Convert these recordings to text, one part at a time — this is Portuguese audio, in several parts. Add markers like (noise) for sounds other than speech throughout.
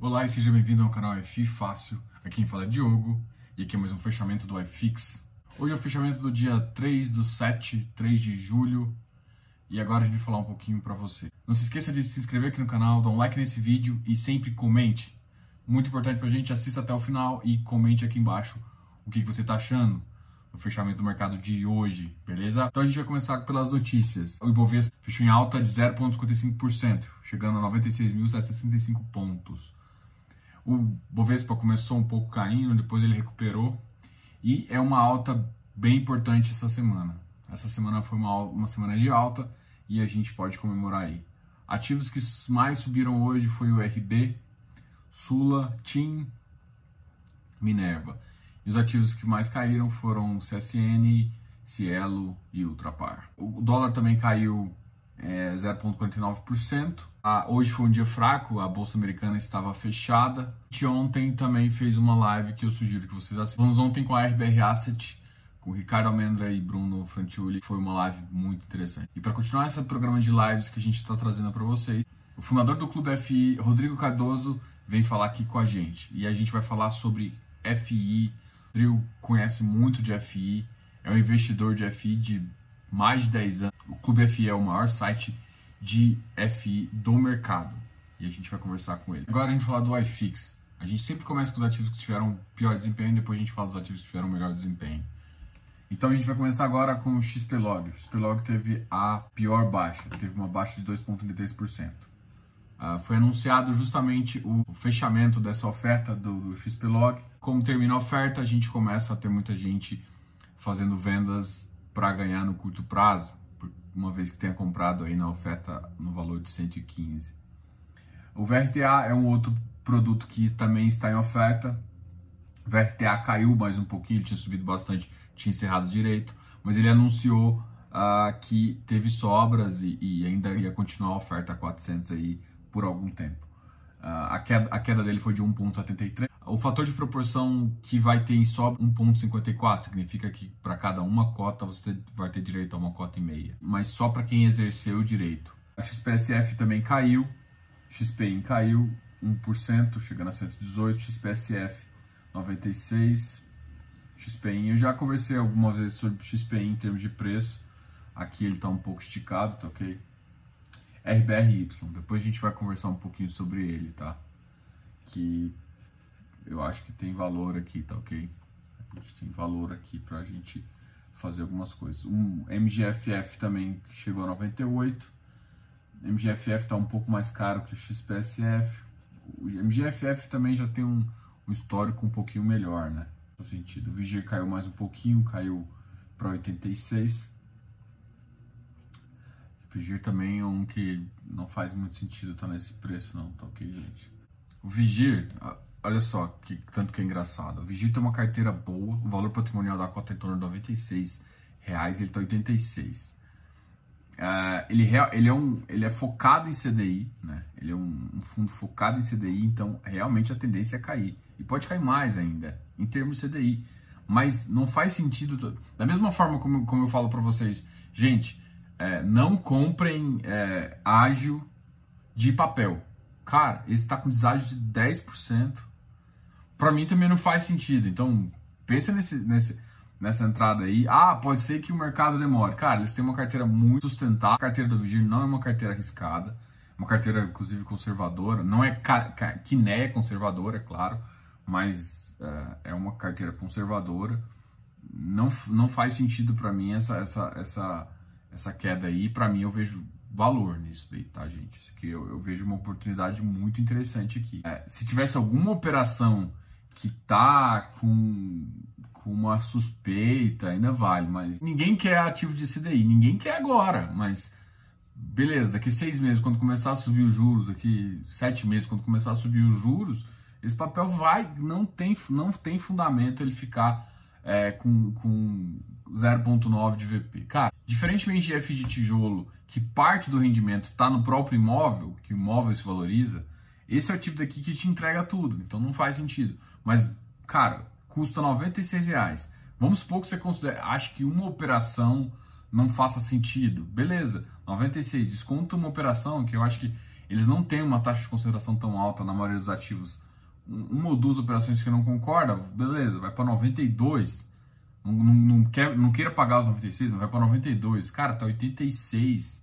Olá e seja bem-vindo ao canal FI Fácil. Aqui quem fala é Diogo e aqui é mais um fechamento do iFix. Hoje é o fechamento do dia 3 do 7, 3 de julho. E agora a gente vai falar um pouquinho para você. Não se esqueça de se inscrever aqui no canal, dar um like nesse vídeo e sempre comente. Muito importante pra gente, assista até o final e comente aqui embaixo o que você tá achando do fechamento do mercado de hoje, beleza? Então a gente vai começar pelas notícias. O Ibovespa fechou em alta de 0,55%, chegando a 96.765 pontos. O Bovespa começou um pouco caindo, depois ele recuperou e é uma alta bem importante essa semana. Essa semana foi uma, uma semana de alta e a gente pode comemorar aí. Ativos que mais subiram hoje foi o RB, Sula, TIM, Minerva. E os ativos que mais caíram foram CSN, Cielo e Ultrapar. O dólar também caiu é, 0,49%. Ah, hoje foi um dia fraco, a bolsa americana estava fechada. E ontem também fez uma live que eu sugiro que vocês assistam. Vamos ontem com a RBR Asset, com Ricardo Almendra e Bruno Frantiuli. Foi uma live muito interessante. E para continuar esse programa de lives que a gente está trazendo para vocês, o fundador do Clube FI, Rodrigo Cardoso, vem falar aqui com a gente. E a gente vai falar sobre FI. O Rodrigo conhece muito de FI, é um investidor de FI de mais de 10 anos. O Clube FI é o maior site de FI do mercado. E a gente vai conversar com ele. Agora a gente vai falar do iFix. A gente sempre começa com os ativos que tiveram pior desempenho, depois a gente fala dos ativos que tiveram melhor desempenho. Então a gente vai começar agora com o XPlog. O XPlog teve a pior baixa, teve uma baixa de 2,33%. Uh, foi anunciado justamente o fechamento dessa oferta do, do XPlog. Como termina a oferta, a gente começa a ter muita gente fazendo vendas para ganhar no curto prazo, uma vez que tenha comprado aí na oferta no valor de 115. O VRTA é um outro produto que também está em oferta. O VRTA caiu mais um pouquinho, tinha subido bastante, tinha encerrado direito, mas ele anunciou uh, que teve sobras e, e, ainda ia continuar a oferta a 400 aí por algum tempo. Uh, a, queda, a queda dele foi de 1,73. O fator de proporção que vai ter em sobra 1,54 significa que para cada uma cota você vai ter direito a uma cota e meia, mas só para quem exerceu o direito. A XPSF também caiu, XPIN caiu 1%, chegando a 118, XPSF 96, XPIN. Eu já conversei algumas vezes sobre XPIN em termos de preço. Aqui ele está um pouco esticado, tá ok? RBRY. Depois a gente vai conversar um pouquinho sobre ele, tá? Que eu acho que tem valor aqui, tá ok? A gente tem valor aqui pra gente fazer algumas coisas. Um MGFF também chegou a 98. MGFF tá um pouco mais caro que o XPSF. O MGFF também já tem um, um histórico um pouquinho melhor, né? Nesse sentido. O Vigir caiu mais um pouquinho, caiu para 86. Vigir também é um que não faz muito sentido estar tá nesse preço, não, tá ok, gente? O Vigir, olha só, que tanto que é engraçado. O Vigir tem uma carteira boa, o valor patrimonial da cota é em torno de 96 reais, ele tá 86. Uh, ele, ele, é um, ele é focado em CDI, né? Ele é um, um, fundo focado em CDI, então realmente a tendência é cair. E pode cair mais ainda, em termos de CDI. Mas não faz sentido. Da mesma forma como, como eu falo para vocês, gente, é, não comprem é, ágio de papel. Cara, esse está com deságio de 10%. Para mim também não faz sentido. Então, pensa nesse, nesse, nessa entrada aí. Ah, pode ser que o mercado demore. Cara, eles têm uma carteira muito sustentável. A carteira do Vigir não é uma carteira arriscada. Uma carteira, inclusive, conservadora. Não é que nem é conservadora, é claro. Mas é, é uma carteira conservadora. Não, não faz sentido para mim essa, essa, essa essa queda aí, para mim eu vejo valor nisso daí, tá, gente? Isso aqui eu, eu vejo uma oportunidade muito interessante aqui. É, se tivesse alguma operação que tá com, com uma suspeita, ainda vale, mas ninguém quer ativo de CDI, ninguém quer agora, mas beleza, daqui seis meses, quando começar a subir os juros, daqui sete meses, quando começar a subir os juros, esse papel vai, não tem, não tem fundamento ele ficar é, com, com 0,9 de VP. Cara, diferentemente de F de tijolo, que parte do rendimento está no próprio imóvel, que o imóvel se valoriza, esse é o tipo daqui que te entrega tudo, então não faz sentido. Mas, cara, custa 96 reais. Vamos supor que você considera, acho que uma operação não faça sentido. Beleza, 96, desconta uma operação que eu acho que eles não têm uma taxa de concentração tão alta na maioria dos ativos. Uma ou duas operações que não concorda, beleza, vai para 92. Não, não, não, quer, não queira pagar os 96, mas vai para 92. Cara, tá 86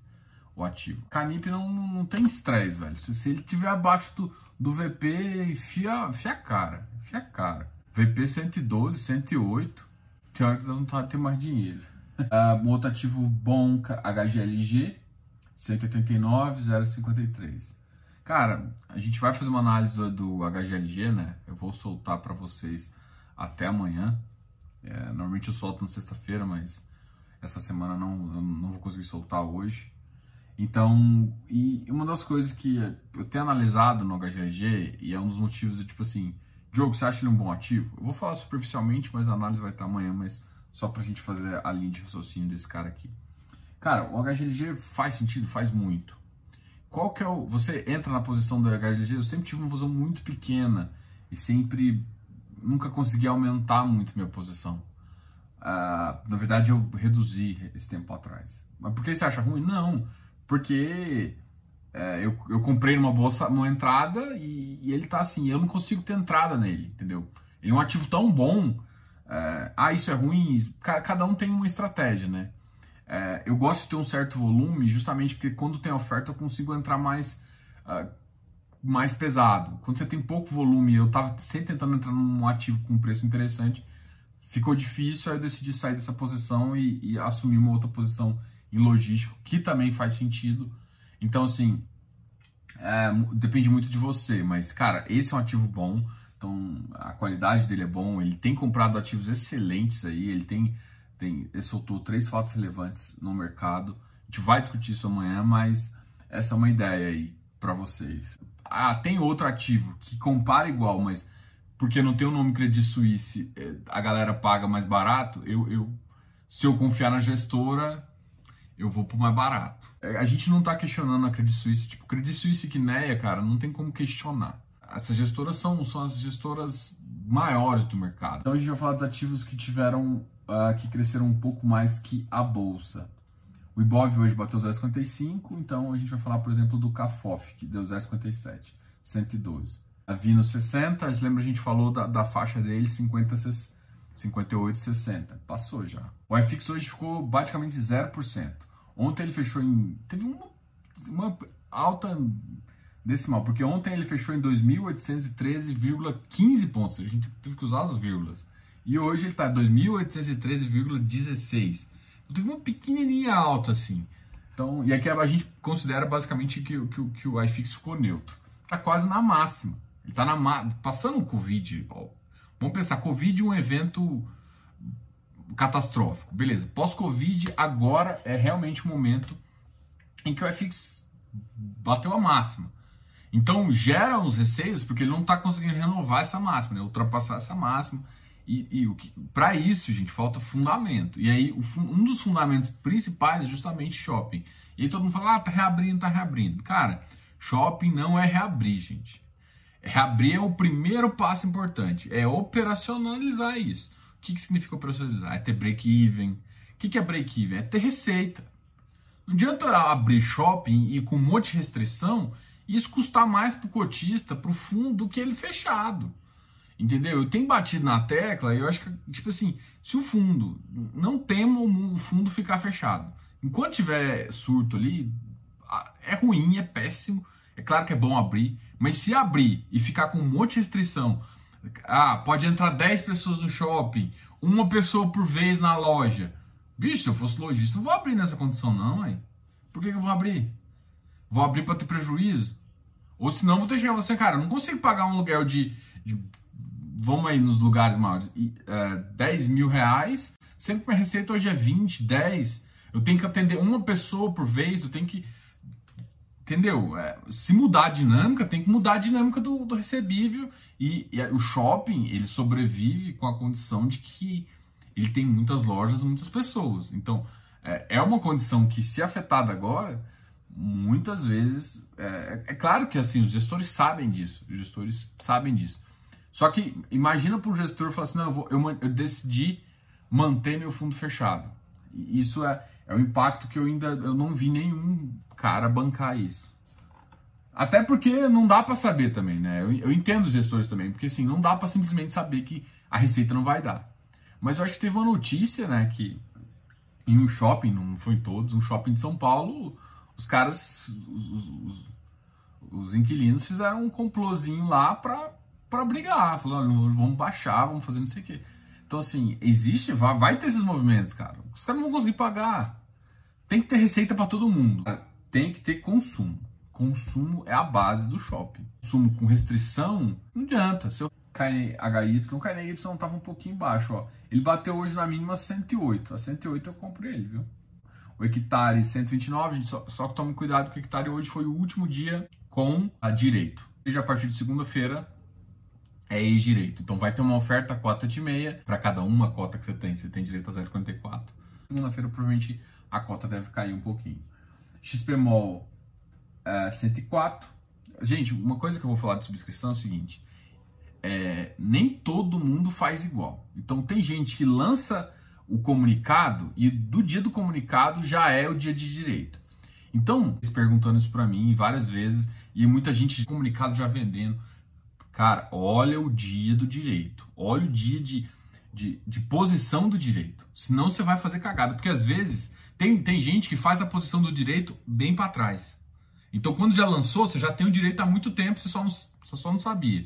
o ativo. Canip não, não tem estresse, velho. Se, se, ele tiver abaixo do, do VP, enfia, enfia a cara. Enfia a cara. VP 112, 108. Tem hora que não tá ter mais dinheiro. Uh, (laughs) outro ativo bom, HGLG, 189,053. Cara, a gente vai fazer uma análise do HGLG, né? Eu vou soltar para vocês até amanhã. É, normalmente eu solto na sexta-feira, mas essa semana não, não vou conseguir soltar hoje. Então, e uma das coisas que eu tenho analisado no HGLG, e é um dos motivos, de, tipo assim, Diogo, você acha ele um bom ativo? Eu vou falar superficialmente, mas a análise vai estar amanhã, mas só pra gente fazer a linha de raciocínio desse cara aqui. Cara, o HGLG faz sentido, faz muito. Qual que é o. Você entra na posição do HGLG, eu sempre tive uma posição muito pequena e sempre nunca consegui aumentar muito minha posição. Uh, na verdade, eu reduzi esse tempo atrás. Mas por que você acha ruim? Não, porque é, eu, eu comprei numa bolsa, uma entrada e, e, ele tá assim, eu não consigo ter entrada nele, entendeu? Ele é um ativo tão bom. É, ah, isso é ruim. Cada um tem uma estratégia, né? É, eu gosto de ter um certo volume, justamente porque quando tem oferta eu consigo entrar mais, uh, mais pesado. Quando você tem pouco volume, eu estava sempre tentando entrar num ativo com um preço interessante, ficou difícil, aí eu decidi sair dessa posição e, e assumir uma outra posição logístico, que também faz sentido. Então, assim, é, depende muito de você, mas, cara, esse é um ativo bom, então a qualidade dele é bom, ele tem comprado ativos excelentes aí, ele tem tem, ele soltou três fatos relevantes no mercado. A gente vai discutir isso amanhã, mas essa é uma ideia aí para vocês. Ah, tem outro ativo que compara igual, mas porque não tem o nome Credit Suisse, é, a galera paga mais barato. Eu, eu se eu confiar na gestora, eu vou pro mais barato. É, a gente não tá questionando a Credit Suisse, tipo, Credit Suisse e Kineia, cara, não tem como questionar. Essas gestoras são, são as gestoras maiores do mercado. Então a gente vai falar dos ativos que tiveram uh, que cresceram um pouco mais que a bolsa. O Ibov hoje bateu 0,55, então a gente vai falar, por exemplo, do Cafof, que deu 0,57, 112. A Vino 60, lembra a gente falou da, da faixa dele, 50, 58, 60. Passou já. O iFix hoje ficou praticamente 0%. Ontem ele fechou em. Teve uma, uma alta decimal, porque ontem ele fechou em 2.813,15 pontos. A gente teve que usar as vírgulas. E hoje ele está 2.813,16. Então teve uma pequenininha alta assim. Então, e aqui a gente considera basicamente que, que, que o iFix ficou neutro. Está quase na máxima. Ele está passando o Covid. Ó. Vamos pensar, Covid é um evento catastrófico. Beleza, pós-Covid, agora é realmente o momento em que o iFix bateu a máxima. Então gera os receios porque ele não está conseguindo renovar essa máxima, né? ultrapassar essa máxima. E, e o que para isso, gente, falta fundamento. E aí, um dos fundamentos principais é justamente shopping. E aí todo mundo fala, ah, tá reabrindo, tá reabrindo. Cara, shopping não é reabrir, gente. Reabrir é o primeiro passo importante. É operacionalizar isso. O que, que significa operacionalizar? É ter break-even. O que, que é break-even? É ter receita. Não adianta abrir shopping e com um monte de restrição, isso custar mais para o cotista, para o fundo, do que ele fechado. Entendeu? Eu tenho batido na tecla e eu acho que, tipo assim, se o fundo, não temo o fundo ficar fechado. Enquanto tiver surto ali, é ruim, é péssimo. É claro que é bom abrir, mas se abrir e ficar com um monte de restrição, ah, pode entrar 10 pessoas no shopping, uma pessoa por vez na loja. Bicho, se eu fosse lojista, não vou abrir nessa condição, não, hein? Por que, que eu vou abrir? Vou abrir para ter prejuízo? Ou senão vou ter que chegar você, cara, eu não consigo pagar um aluguel de, de vamos aí nos lugares maiores, é, 10 mil reais, sendo que minha receita hoje é 20, 10, eu tenho que atender uma pessoa por vez, eu tenho que. Entendeu? É, se mudar a dinâmica, tem que mudar a dinâmica do, do recebível. E, e, o shopping, ele sobrevive com a condição de que ele tem muitas lojas, muitas pessoas. Então, é, é uma condição que, se afetada agora, muitas vezes. É, é claro que assim, os gestores sabem disso, os gestores sabem disso. Só que imagina para o gestor falar assim, não, eu, vou, eu, eu, decidi manter meu fundo fechado. Isso é, é o impacto que eu ainda eu não vi nenhum cara bancar isso. Até porque não dá para saber também, né? Eu, eu, entendo os gestores também, porque assim, não dá para simplesmente saber que a receita não vai dar. Mas eu acho que teve uma notícia, né, que em um shopping, não foi em todos, um shopping de São Paulo, os caras, os, os, os inquilinos fizeram um complôzinho lá pra, pra brigar. Falaram, vamos baixar, vamos fazer não sei o quê. Então, assim, existe, vai, vai ter esses movimentos, cara. Os caras não vão conseguir pagar. Tem que ter receita para todo mundo. Tem que ter consumo. Consumo é a base do shopping. Consumo com restrição, não adianta. Se eu KNHY, o KNHY estava um pouquinho baixo, ó. Ele bateu hoje na mínima 108. A 108 eu compro ele, viu? O hectare 129, só, só que tome cuidado que o hectare hoje foi o último dia com a direito. Seja a partir de segunda-feira é ex-direito. Então vai ter uma oferta cota de meia para cada uma cota que você tem. Você tem direito a 0,44. Segunda-feira provavelmente a cota deve cair um pouquinho. XPMOL 104. Gente, uma coisa que eu vou falar de subscrição é o seguinte: é, nem todo mundo faz igual. Então tem gente que lança o comunicado e do dia do comunicado já é o dia de direito. Então, eles perguntando isso para mim várias vezes e muita gente de comunicado já vendendo. Cara, olha o dia do direito. Olha o dia de, de, de posição do direito. Senão você vai fazer cagada. Porque às vezes tem, tem gente que faz a posição do direito bem para trás. Então, quando já lançou, você já tem o direito há muito tempo, você só não, você só não sabia.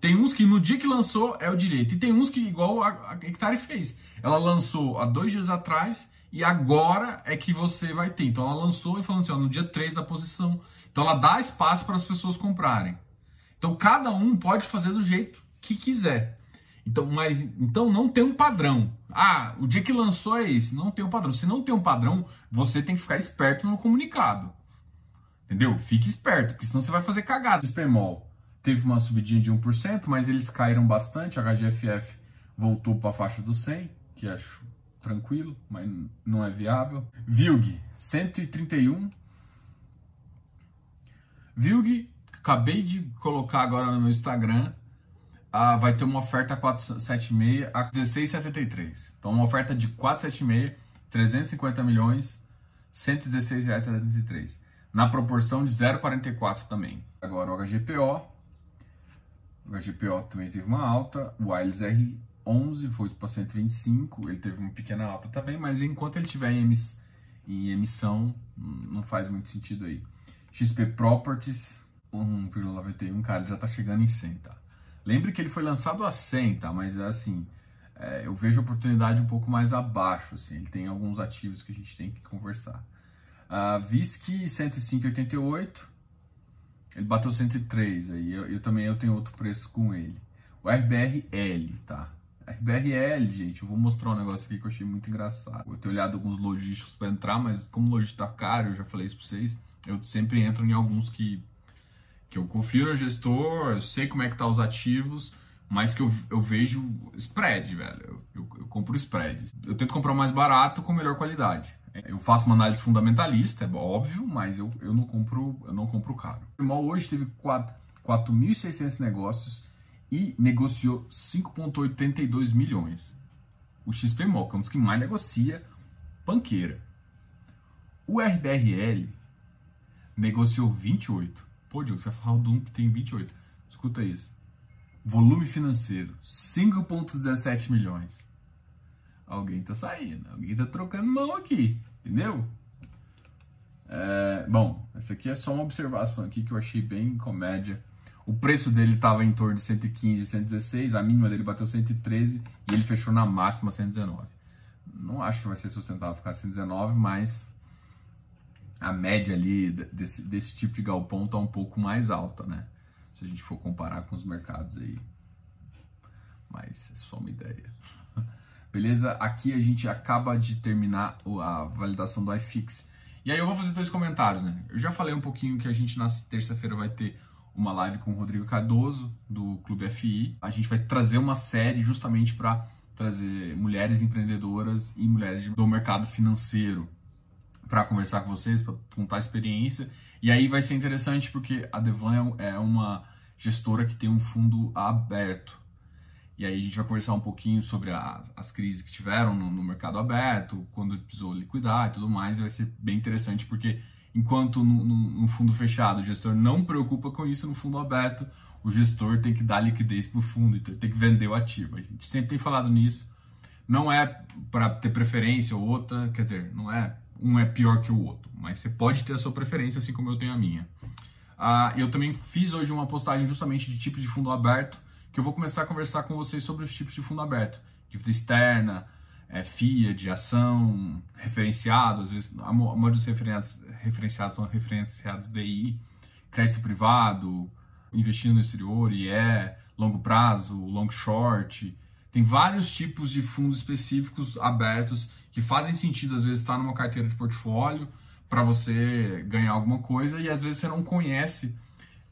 Tem uns que no dia que lançou é o direito. E tem uns que, igual a, a Hectare fez. Ela lançou há dois dias atrás e agora é que você vai ter. Então, ela lançou e falou assim: ó, no dia 3 da posição. Então, ela dá espaço para as pessoas comprarem. Então, cada um pode fazer do jeito que quiser. Então, mas então não tem um padrão. Ah, o dia que lançou é esse, não tem um padrão. Se não tem um padrão, você tem que ficar esperto no comunicado. Entendeu? Fique esperto, porque senão você vai fazer cagada. O Spemol teve uma subidinha de 1%, mas eles caíram bastante. A HGFF voltou para a faixa do 100, que acho tranquilo, mas não é viável. VILG, 131. VILG, acabei de colocar agora no meu Instagram, ah, vai ter uma oferta 476 a 16,73. Então, uma oferta de 476, 350 milhões, R$ 116,73 na proporção de 0,44 também. Agora o HGPO, o HGPO também teve uma alta, o Wiles R11 foi para 125, ele teve uma pequena alta também, mas enquanto ele estiver em, emiss em emissão, não faz muito sentido aí. XP Properties, 1,91, cara, ele já está chegando em 100, tá? Lembre que ele foi lançado a 100, tá? Mas é assim, é, eu vejo a oportunidade um pouco mais abaixo, assim, ele tem alguns ativos que a gente tem que conversar. A VISC 105,88. Ele bateu 103 aí. Eu, eu, também eu tenho outro preço com ele. O RBRL, tá? RBRL, gente, eu vou mostrar um negócio aqui que eu achei muito engraçado. Eu tenho olhado alguns logísticos para entrar, mas como o logístico tá caro, eu já falei isso para vocês, eu sempre entro em alguns que que eu confio no gestor, eu sei como é que tá os ativos, mas que eu, eu vejo spread, velho. Eu, eu, eu compro spread. Eu tento comprar mais barato com melhor qualidade. Eu faço uma análise fundamentalista, é óbvio, mas eu, eu não compro eu não compro caro. O Mal hoje teve 4.600 negócios e negociou 5,82 milhões. O XPMOL, que é um dos que mais negocia, panqueira. O RBRL negociou 28. Pô, Diogo, você vai falar um que tem 28. Escuta isso. Volume financeiro, 5,17 milhões. Alguém tá saindo, alguém tá trocando mão aqui, entendeu? É, bom, essa aqui é só uma observação aqui que eu achei bem comédia. O preço dele estava em torno de 115, 116, a mínima dele bateu 113 e ele fechou na máxima 119. Não acho que vai ser sustentável ficar 119, mas a média ali desse, desse tipo de galpão tá um pouco mais alta, né? Se a gente for comparar com os mercados aí. Mas é só uma ideia. (laughs) Beleza? Aqui a gente acaba de terminar a validação do iFix. E aí eu vou fazer dois comentários, né? Eu já falei um pouquinho que a gente na terça-feira vai ter uma live com o Rodrigo Cardoso, do Clube FI. A gente vai trazer uma série justamente para trazer mulheres empreendedoras e mulheres do mercado financeiro para conversar com vocês, para contar a experiência. E aí vai ser interessante porque a Devan é, é uma gestora que tem um fundo aberto. E aí a gente vai conversar um pouquinho sobre as, as crises que tiveram no, no, mercado aberto, quando precisou liquidar e tudo mais. E vai ser bem interessante porque enquanto no, no, no fundo fechado o gestor não preocupa com isso, no fundo aberto o gestor tem que dar liquidez para o fundo, então tem que vender o ativo. A gente sempre tem falado nisso. Não é para ter preferência ou outra, quer dizer, não é um é pior que o outro, mas você pode ter a sua preferência, assim como eu tenho a minha. Ah, eu também fiz hoje uma postagem justamente de tipo de fundo aberto, que eu vou começar a conversar com vocês sobre os tipos de fundo aberto. Dívida externa, é, FIA, de ação, referenciado, às vezes a maioria dos referenciados, referenciados são referenciados DI, crédito privado, investindo no exterior, e é longo prazo, long short. Tem vários tipos de fundos específicos abertos que fazem sentido, às vezes, estar numa carteira de portfólio para você ganhar alguma coisa e às vezes você não conhece,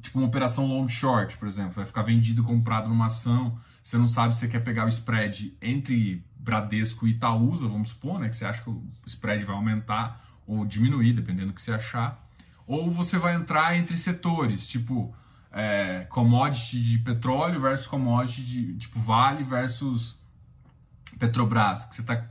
tipo uma operação long short, por exemplo, vai ficar vendido comprado numa ação, você não sabe se você quer pegar o spread entre Bradesco e Itaúsa, vamos supor, né, que você acha que o spread vai aumentar ou diminuir, dependendo do que você achar, ou você vai entrar entre setores, tipo é, commodity de petróleo versus commodity de tipo Vale versus Petrobras, que você está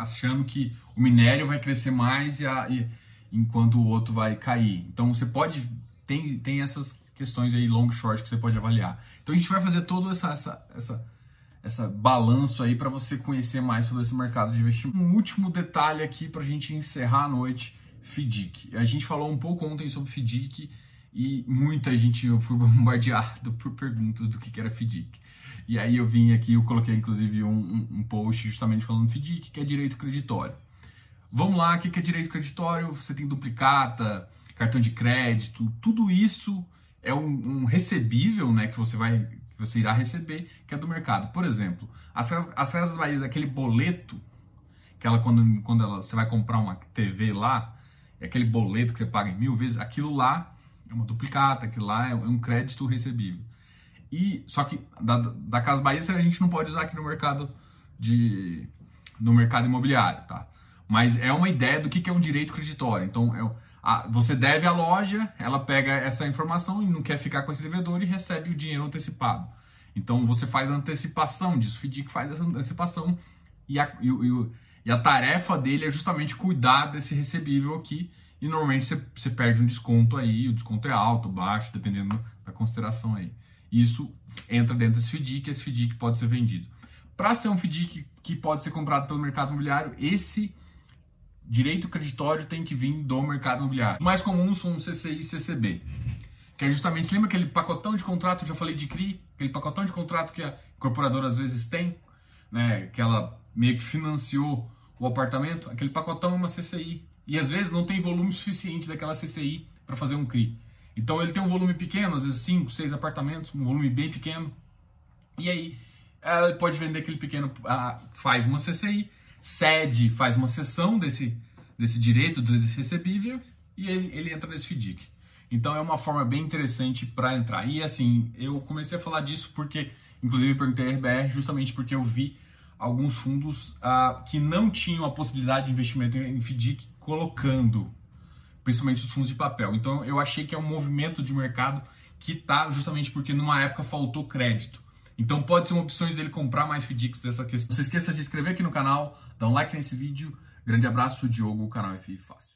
achando que o minério vai crescer mais e, a, e, enquanto o outro vai cair. Então você pode tem, tem essas questões aí long short que você pode avaliar. Então a gente vai fazer todo essa essa essa, essa balanço aí para você conhecer mais sobre esse mercado de investimento. Um último detalhe aqui para a gente encerrar a noite, FDIC. A gente falou um pouco ontem sobre FDIC e muita gente, eu fui bombardeado (laughs) por perguntas do que era FDIC. E aí eu vim aqui, eu coloquei inclusive um, um, post justamente falando FDIC, que é direito creditório. Vamos lá, o que é direito creditório? Você tem duplicata, cartão de crédito, tudo isso é um, um recebível né, que você vai que você irá receber, que é do mercado. Por exemplo, as, as Casas Bahia, aquele boleto, que ela, quando, quando ela, você vai comprar uma TV lá, é aquele boleto que você paga em mil vezes, aquilo lá é uma duplicata, aquilo lá é um crédito recebível. E só que da, da Casa Bahia a gente não pode usar aqui no mercado de no mercado imobiliário, tá? Mas é uma ideia do que, que é um direito creditório. Então, é, a, você deve à loja, ela pega essa informação e não quer ficar com esse devedor e recebe o dinheiro antecipado. Então, você faz a antecipação disso. O FDIC faz essa antecipação e a, e, e, e a tarefa dele é justamente cuidar desse recebível aqui e normalmente você, você, perde um desconto aí, o desconto é alto, baixo, dependendo da consideração aí. Isso entra dentro desse FDIC, esse FDIC pode ser vendido. Para ser um FDIC que pode ser comprado pelo mercado imobiliário, esse direito creditório tem que vir do mercado imobiliário. Os mais comuns são CCI e CCB, que é justamente, você lembra aquele pacotão de contrato, já falei de CRI, aquele pacotão de contrato que a incorporadora às vezes tem, né, que ela meio que financiou o apartamento, aquele pacotão é uma CCI, e às vezes não tem volume suficiente daquela CCI para fazer um CRI. Então ele tem um volume pequeno, às vezes 5, 6 apartamentos, um volume bem pequeno. E aí ela pode vender aquele pequeno, faz uma CCI, cede, faz uma cessão desse, desse direito, desse recebível, e ele, ele entra nesse FDIC. Então é uma forma bem interessante para entrar. E assim, eu comecei a falar disso porque, inclusive, perguntei a RBR justamente porque eu vi alguns fundos uh, que não tinham a possibilidade de investimento em FDIC colocando, principalmente os fundos de papel. Então eu achei que é um movimento de mercado que está justamente porque numa época faltou crédito. Então pode ser uma opção dele comprar mais FDICs dessa questão. Não se esqueça de se inscrever aqui no canal, dar um like nesse vídeo. Grande abraço, Diogo, o canal FI Fácil.